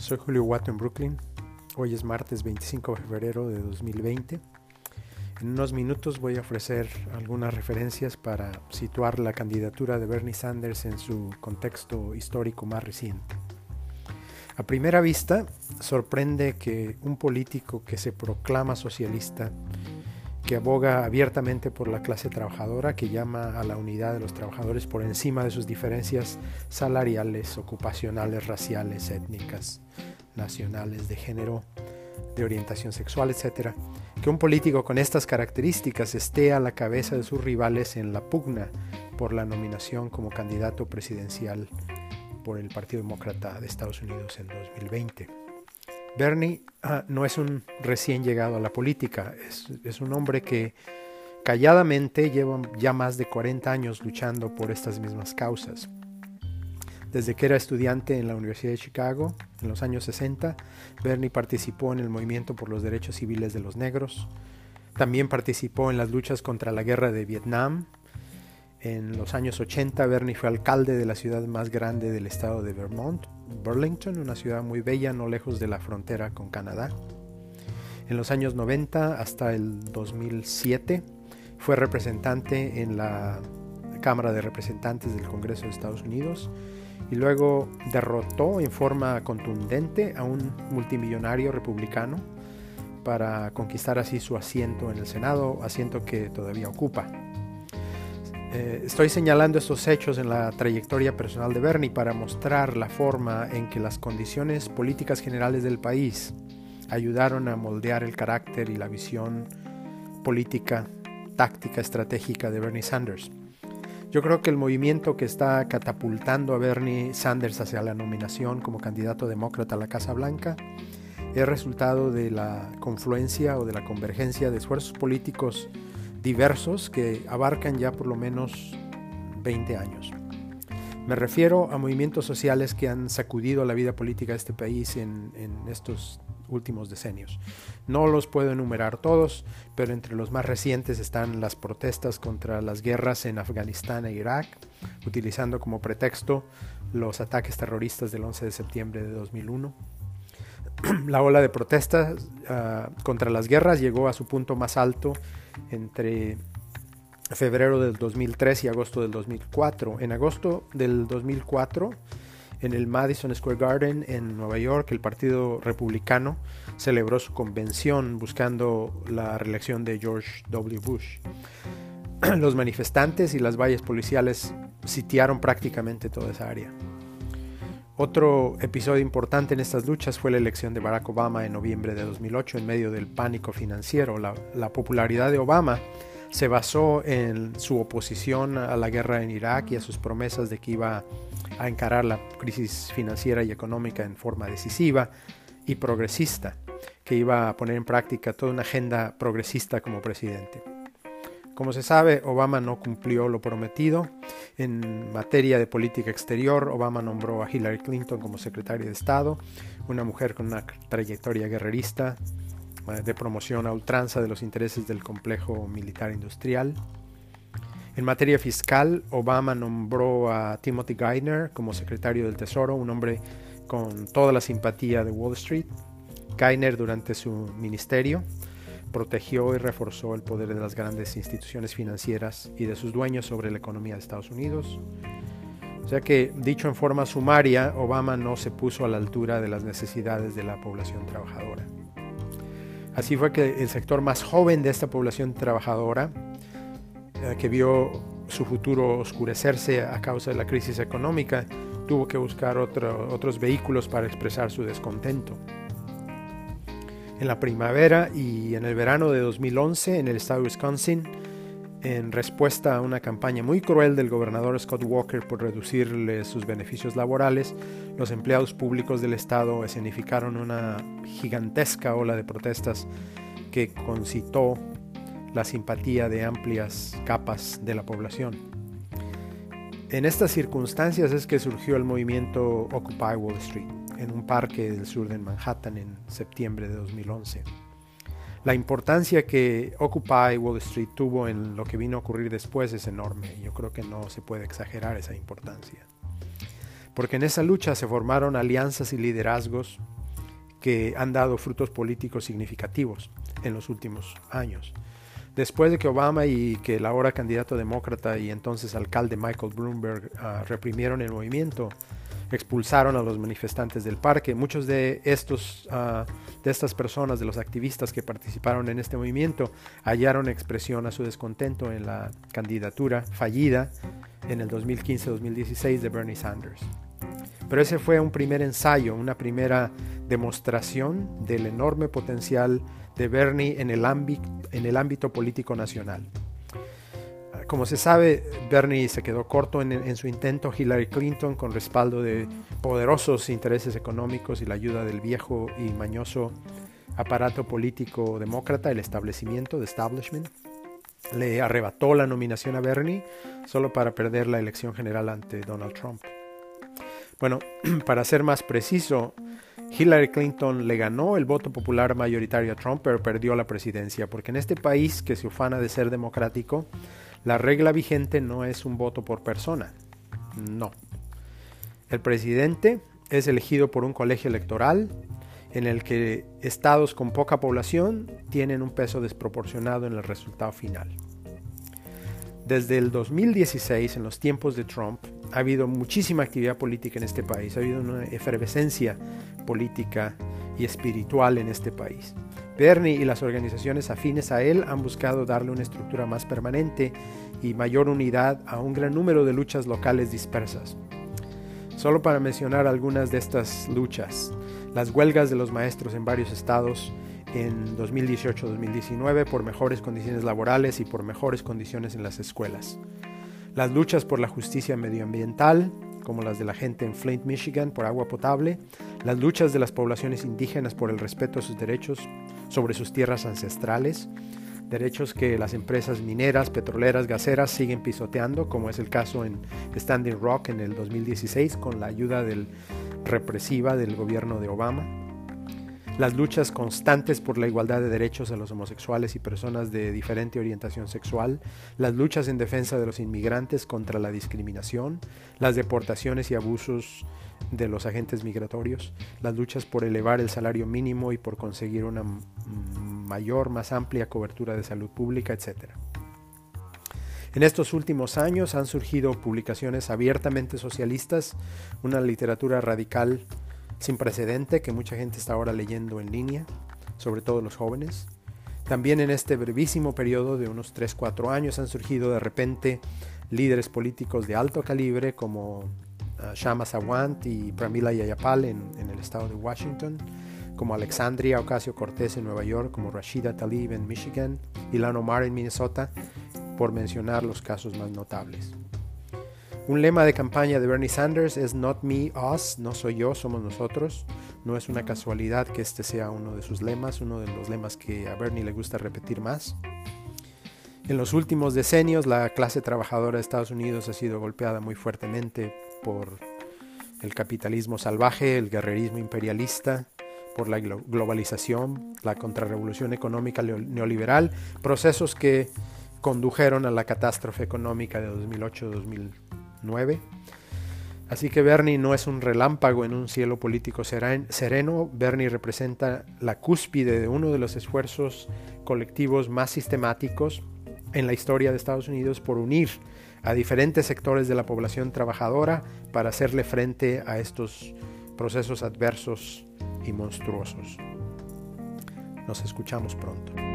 Soy Julio Watto en Brooklyn. Hoy es martes 25 de febrero de 2020. En unos minutos voy a ofrecer algunas referencias para situar la candidatura de Bernie Sanders en su contexto histórico más reciente. A primera vista, sorprende que un político que se proclama socialista, que aboga abiertamente por la clase trabajadora, que llama a la unidad de los trabajadores por encima de sus diferencias salariales, ocupacionales, raciales, étnicas, nacionales, de género, de orientación sexual, etc., que un político con estas características esté a la cabeza de sus rivales en la pugna por la nominación como candidato presidencial por el Partido Demócrata de Estados Unidos en 2020. Bernie ah, no es un recién llegado a la política, es, es, un hombre que calladamente lleva ya más de 40 años luchando por estas mismas causas. Desde que era estudiante en la Universidad de Chicago, en los años 60, Bernie participó en el movimiento por los derechos civiles de los negros. También participó en las luchas contra la guerra de Vietnam en los años 80, Bernie fue alcalde de la ciudad más grande del estado de Vermont, Burlington, una ciudad muy bella no lejos de la frontera con Canadá. En los años 90 hasta el 2007 fue representante en la Cámara de Representantes del Congreso de Estados Unidos y luego derrotó en forma contundente a un multimillonario republicano para conquistar así su asiento en el Senado, asiento que todavía ocupa. Eh, estoy señalando estos hechos en la trayectoria personal de Bernie para mostrar la forma en que las condiciones políticas generales del país ayudaron a moldear el carácter y la visión política, táctica, estratégica de Bernie Sanders. Yo creo que el movimiento que está catapultando a Bernie Sanders hacia la nominación como candidato demócrata a la Casa Blanca es resultado de la confluencia o de la convergencia de esfuerzos políticos diversos que abarcan ya por lo menos 20 años. Me refiero a movimientos sociales que han sacudido la vida política de este país en, estos últimos decenios. No los puedo enumerar todos, pero entre los más recientes están las protestas contra las guerras en Afganistán e Irak, utilizando como pretexto los ataques terroristas del 11 de septiembre de 2001. La ola de protestas ah, contra las guerras llegó a su punto más alto entre febrero del 2003 y agosto del 2004. En agosto del 2004, en el Madison Square Garden en Nueva York, el Partido Republicano celebró su convención buscando la reelección de George W. Bush. Los manifestantes y las vallas policiales sitiaron prácticamente toda esa área. Otro episodio importante en estas luchas fue la elección de Barack Obama en noviembre de 2008 en medio del pánico financiero. La, popularidad de Obama se basó en su oposición a la guerra en Irak y a sus promesas de que iba a encarar la crisis financiera y económica en forma decisiva y progresista, que iba a poner en práctica toda una agenda progresista como presidente. Como se sabe, Obama no cumplió lo prometido. En materia de política exterior, Obama nombró a Hillary Clinton como secretaria de Estado, una mujer con una trayectoria guerrerista eh, de promoción a ultranza de los intereses del complejo militar industrial. En materia fiscal, Obama nombró a Timothy Geithner como secretario del Tesoro, un hombre con toda la simpatía de Wall Street. Geithner durante su ministerio protegió y reforzó el poder de las grandes instituciones financieras y de sus dueños sobre la economía de Estados Unidos. O sea que, dicho en forma sumaria, Obama no se puso a la altura de las necesidades de la población trabajadora. Así fue que el sector más joven de esta población trabajadora, eh, que vio su futuro oscurecerse a causa de la crisis económica, tuvo que buscar otros vehículos para expresar su descontento. En la primavera y en el verano de 2011 en el estado de Wisconsin, en respuesta a una campaña muy cruel del gobernador Scott Walker por reducirle sus beneficios laborales, los empleados públicos del estado escenificaron una gigantesca ola de protestas que concitó la simpatía de amplias capas de la población. En estas circunstancias es que surgió el movimiento Occupy Wall Street en un parque del sur de Manhattan en septiembre de 2011. La importancia que Occupy Wall Street tuvo en lo que vino a ocurrir después es enorme. Yo creo que no se puede exagerar esa importancia. porque en esa lucha se formaron alianzas y liderazgos que han dado frutos políticos significativos en los últimos años. Después de que Obama y que el ahora candidato demócrata y entonces alcalde Michael Bloomberg uh, reprimieron el movimiento, expulsaron a los manifestantes del parque. Muchos de estos uh, de estas personas, de los activistas que participaron en este movimiento, hallaron expresión a su descontento en la candidatura fallida en el 2015-2016 de Bernie Sanders. Pero ese fue un primer ensayo, una primera demostración del enorme potencial de Bernie en el ámbito político nacional. Como se sabe, Bernie se quedó corto en, en, su intento. Hillary Clinton, con respaldo de poderosos intereses económicos y la ayuda del viejo y mañoso aparato político demócrata, el establecimiento, de establishment, le arrebató la nominación a Bernie solo para perder la elección general ante Donald Trump. Bueno, para ser más preciso, Hillary Clinton le ganó el voto popular mayoritario a Trump, pero perdió la presidencia, porque en este país que se ufana de ser democrático, la regla vigente no es un voto por persona. No. El presidente es elegido por un colegio electoral en el que estados con poca población tienen un peso desproporcionado en el resultado final. Desde el 2016, en los tiempos de Trump, ha habido muchísima actividad política en este país, ha habido una efervescencia política y espiritual en este país. Bernie y las organizaciones afines a él han buscado darle una estructura más permanente y mayor unidad a un gran número de luchas locales dispersas. Solo para mencionar algunas de estas luchas, las huelgas de los maestros en varios estados en 2018-2019 por mejores condiciones laborales y por mejores condiciones en las escuelas, las luchas por la justicia medioambiental, como las de la gente en Flint, Michigan, por agua potable, las luchas de las poblaciones indígenas por el respeto a sus derechos sobre sus tierras ancestrales, derechos que las empresas mineras, petroleras, gaseras siguen pisoteando, como es el caso en Standing Rock en el 2016 con la ayuda del represiva del gobierno de Obama las luchas constantes por la igualdad de derechos a los homosexuales y personas de diferente orientación sexual, las luchas en defensa de los inmigrantes contra la discriminación, las deportaciones y abusos de los agentes migratorios, las luchas por elevar el salario mínimo y por conseguir una mayor, más amplia cobertura de salud pública, etc. En estos últimos años han surgido publicaciones abiertamente socialistas, una literatura radical sin precedente que mucha gente está ahora leyendo en línea, sobre todo los jóvenes. También en este brevísimo periodo de unos 3-4 años han surgido de repente líderes políticos de alto calibre como uh, Shama Sawant y Pramila Yayapal en, el estado de Washington, como Alexandria Ocasio Cortés en Nueva York, como Rashida Tlaib en Michigan, Ilan Omar en Minnesota, por mencionar los casos más notables. Un lema de campaña de Bernie Sanders es Not me, us, no soy yo, somos nosotros. No es una casualidad que este sea uno de sus lemas, uno de los lemas que a Bernie le gusta repetir más. En los últimos decenios, la clase trabajadora de Estados Unidos ha sido golpeada muy fuertemente por el capitalismo salvaje, el guerrerismo imperialista, por la globalización, la contrarrevolución económica neoliberal, procesos que condujeron a la catástrofe económica de 2008-2009 9. Así que Bernie no es un relámpago en un cielo político sereno, Bernie representa la cúspide de uno de los esfuerzos colectivos más sistemáticos en la historia de Estados Unidos por unir a diferentes sectores de la población trabajadora para hacerle frente a estos procesos adversos y monstruosos. Nos escuchamos pronto.